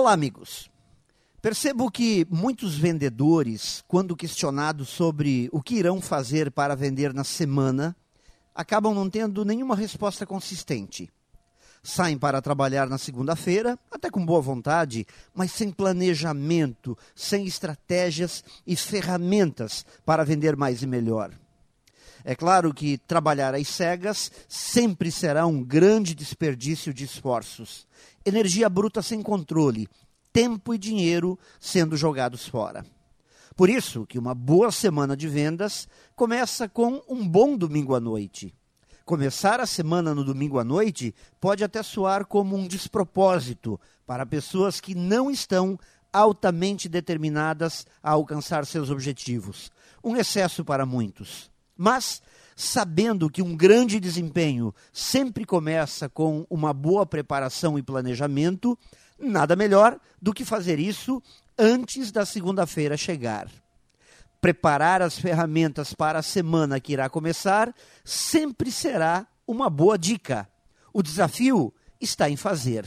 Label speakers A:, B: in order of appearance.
A: Olá, amigos. Percebo que muitos vendedores, quando questionados sobre o que irão fazer para vender na semana, acabam não tendo nenhuma resposta consistente. Saem para trabalhar na segunda-feira, até com boa vontade, mas sem planejamento, sem estratégias e ferramentas para vender mais e melhor. É claro que trabalhar às cegas sempre será um grande desperdício de esforços, energia bruta sem controle, tempo e dinheiro sendo jogados fora. Por isso que uma boa semana de vendas começa com um bom domingo à noite. Começar a semana no domingo à noite pode até soar como um despropósito para pessoas que não estão altamente determinadas a alcançar seus objetivos. Um excesso para muitos. Mas, sabendo que um grande desempenho sempre começa com uma boa preparação e planejamento, nada melhor do que fazer isso antes da segunda-feira chegar. Preparar as ferramentas para a semana que irá começar sempre será uma boa dica. O desafio está em fazer.